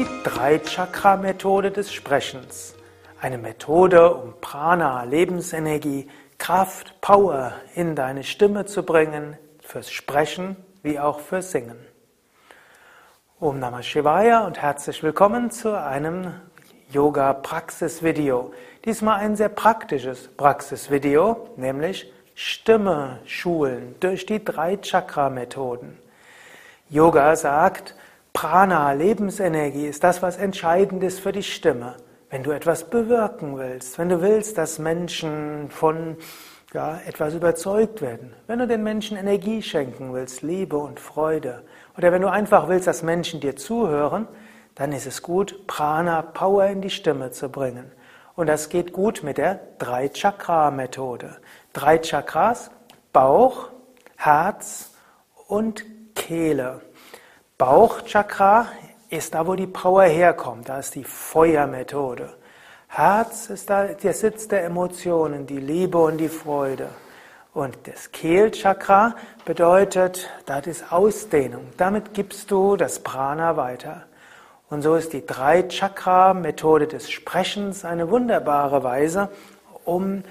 die Drei-Chakra-Methode des Sprechens. Eine Methode, um Prana, Lebensenergie, Kraft, Power in deine Stimme zu bringen, fürs Sprechen wie auch fürs Singen. Om Namah Shivaya und herzlich willkommen zu einem Yoga-Praxis-Video. Diesmal ein sehr praktisches Praxis-Video, nämlich Stimme schulen durch die Drei-Chakra-Methoden. Yoga sagt, Prana, Lebensenergie, ist das, was entscheidend ist für die Stimme. Wenn du etwas bewirken willst, wenn du willst, dass Menschen von ja, etwas überzeugt werden, wenn du den Menschen Energie schenken willst, Liebe und Freude, oder wenn du einfach willst, dass Menschen dir zuhören, dann ist es gut, Prana, Power in die Stimme zu bringen. Und das geht gut mit der Drei-Chakra-Methode. Drei Chakras, Bauch, Herz und Kehle. Bauchchakra ist da, wo die Power herkommt. Da ist die Feuermethode. Herz ist da der Sitz der Emotionen, die Liebe und die Freude. Und das Kehlchakra bedeutet, das ist Ausdehnung. Damit gibst du das Prana weiter. Und so ist die Drei-Chakra-Methode des Sprechens eine wunderbare Weise, um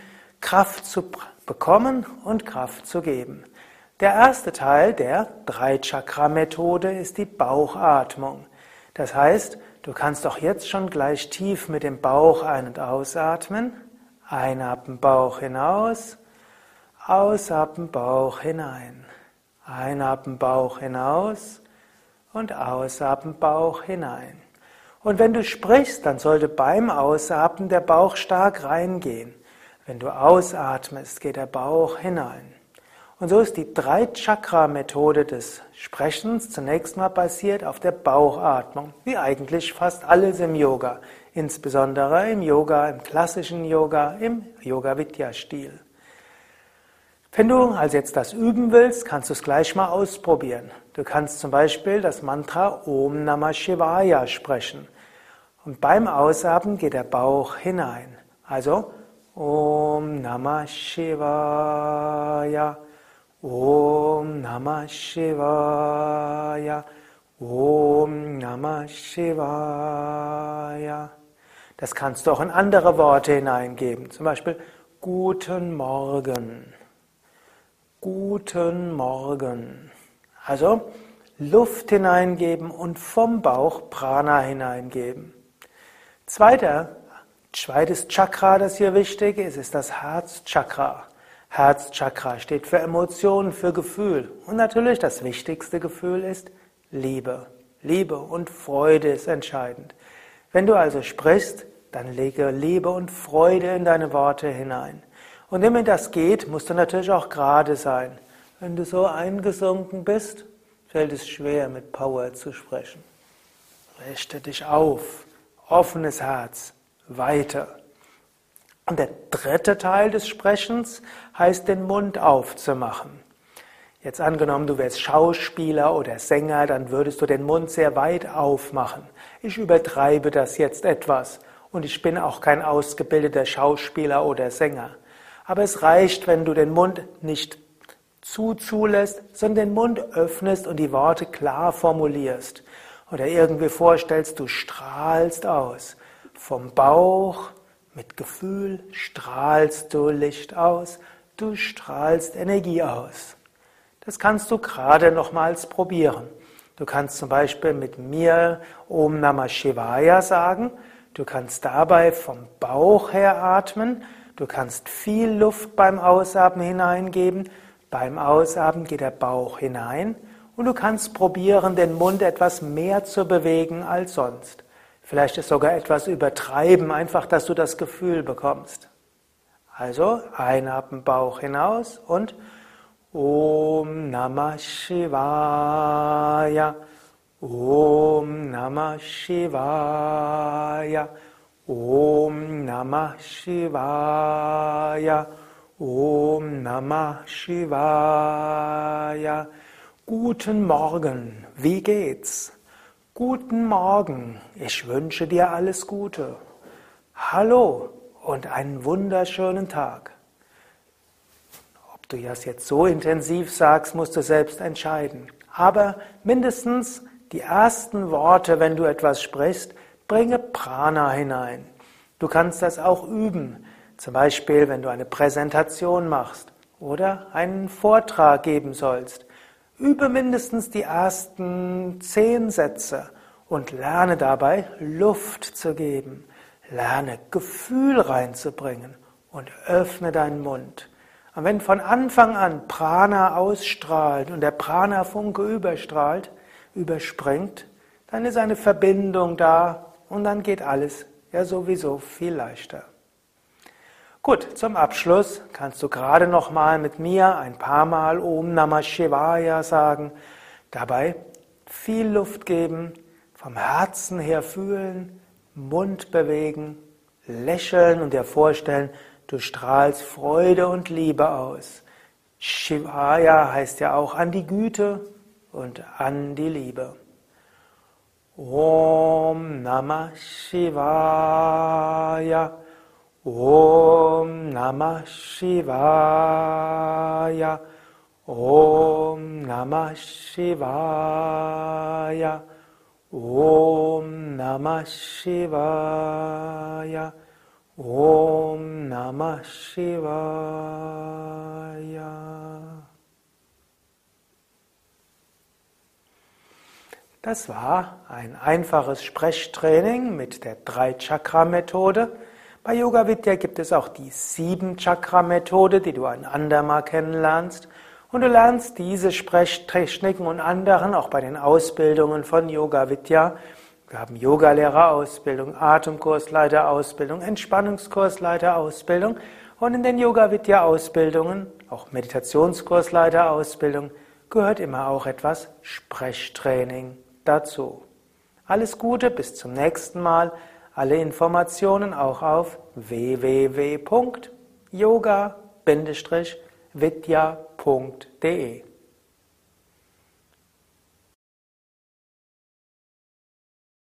Kraft zu bekommen und Kraft zu geben. Der erste Teil der Drei-Chakra-Methode ist die Bauchatmung. Das heißt, du kannst auch jetzt schon gleich tief mit dem Bauch ein- und ausatmen. Einatmen Bauch hinaus, ausatmen Bauch hinein. Einatmen Bauch hinaus und ausatmen Bauch hinein. Und wenn du sprichst, dann sollte beim Ausatmen der Bauch stark reingehen. Wenn du ausatmest, geht der Bauch hinein. Und so ist die Drei-Chakra-Methode des Sprechens zunächst mal basiert auf der Bauchatmung, wie eigentlich fast alles im Yoga, insbesondere im Yoga, im klassischen Yoga, im Yoga-Vidya-Stil. Wenn du also jetzt das üben willst, kannst du es gleich mal ausprobieren. Du kannst zum Beispiel das Mantra Om Namah Shivaya sprechen. Und beim Ausatmen geht der Bauch hinein. Also Om Namah Shivaya. Om Namah Shivaya. Om Namah Shivaya. Das kannst du auch in andere Worte hineingeben. Zum Beispiel Guten Morgen. Guten Morgen. Also Luft hineingeben und vom Bauch Prana hineingeben. Zweiter, zweites Chakra, das hier wichtig ist, ist das Herzchakra. Herzchakra steht für Emotionen, für Gefühl. Und natürlich das wichtigste Gefühl ist Liebe. Liebe und Freude ist entscheidend. Wenn du also sprichst, dann lege Liebe und Freude in deine Worte hinein. Und wenn das geht, musst du natürlich auch gerade sein. Wenn du so eingesunken bist, fällt es schwer, mit Power zu sprechen. Richte dich auf, offenes Herz, weiter. Und der dritte Teil des Sprechens heißt, den Mund aufzumachen. Jetzt angenommen, du wärst Schauspieler oder Sänger, dann würdest du den Mund sehr weit aufmachen. Ich übertreibe das jetzt etwas und ich bin auch kein ausgebildeter Schauspieler oder Sänger. Aber es reicht, wenn du den Mund nicht zu zulässt, sondern den Mund öffnest und die Worte klar formulierst. Oder irgendwie vorstellst, du strahlst aus. Vom Bauch mit Gefühl strahlst du Licht aus, du strahlst Energie aus. Das kannst du gerade nochmals probieren. Du kannst zum Beispiel mit mir Om Namah Shivaya sagen. Du kannst dabei vom Bauch her atmen. Du kannst viel Luft beim Ausatmen hineingeben. Beim Ausatmen geht der Bauch hinein. Und du kannst probieren, den Mund etwas mehr zu bewegen als sonst. Vielleicht ist sogar etwas übertreiben, einfach, dass du das Gefühl bekommst. Also einatmen Bauch hinaus und Om Namah Shivaya. Om Namah Shivaya. Om Namah Shivaya. Om Namah Shivaya. Guten Morgen, wie geht's? Guten Morgen, ich wünsche dir alles Gute. Hallo und einen wunderschönen Tag. Ob du das jetzt so intensiv sagst, musst du selbst entscheiden. Aber mindestens die ersten Worte, wenn du etwas sprichst, bringe Prana hinein. Du kannst das auch üben. Zum Beispiel, wenn du eine Präsentation machst oder einen Vortrag geben sollst. Übe mindestens die ersten zehn Sätze und lerne dabei Luft zu geben. Lerne Gefühl reinzubringen und öffne deinen Mund. Und wenn von Anfang an Prana ausstrahlt und der Prana-Funke überstrahlt, überspringt, dann ist eine Verbindung da und dann geht alles ja sowieso viel leichter. Gut, zum Abschluss kannst du gerade noch mal mit mir ein paar Mal Om Namah Shivaya sagen, dabei viel Luft geben, vom Herzen her fühlen, Mund bewegen, lächeln und dir vorstellen, du strahlst Freude und Liebe aus. Shivaya heißt ja auch an die Güte und an die Liebe. Om Namah Shivaya. Om Namah Shivaya. Om Namah Shivaya. Om Namah Shivaya. Om Namah Shivaya. Das war ein einfaches Sprechtraining mit der Drei-Chakra-Methode. Bei Yoga Vidya gibt es auch die Sieben-Chakra-Methode, die du ein andermal kennenlernst. Und du lernst diese Sprechtechniken und anderen auch bei den Ausbildungen von Yoga Vidya. Wir haben Yogalehrerausbildung, Atemkursleiterausbildung, Entspannungskursleiterausbildung und in den Yoga Vidya Ausbildungen, auch Meditationskursleiterausbildung, gehört immer auch etwas Sprechtraining dazu. Alles Gute, bis zum nächsten Mal. Alle Informationen auch auf www.yoga-vidya.de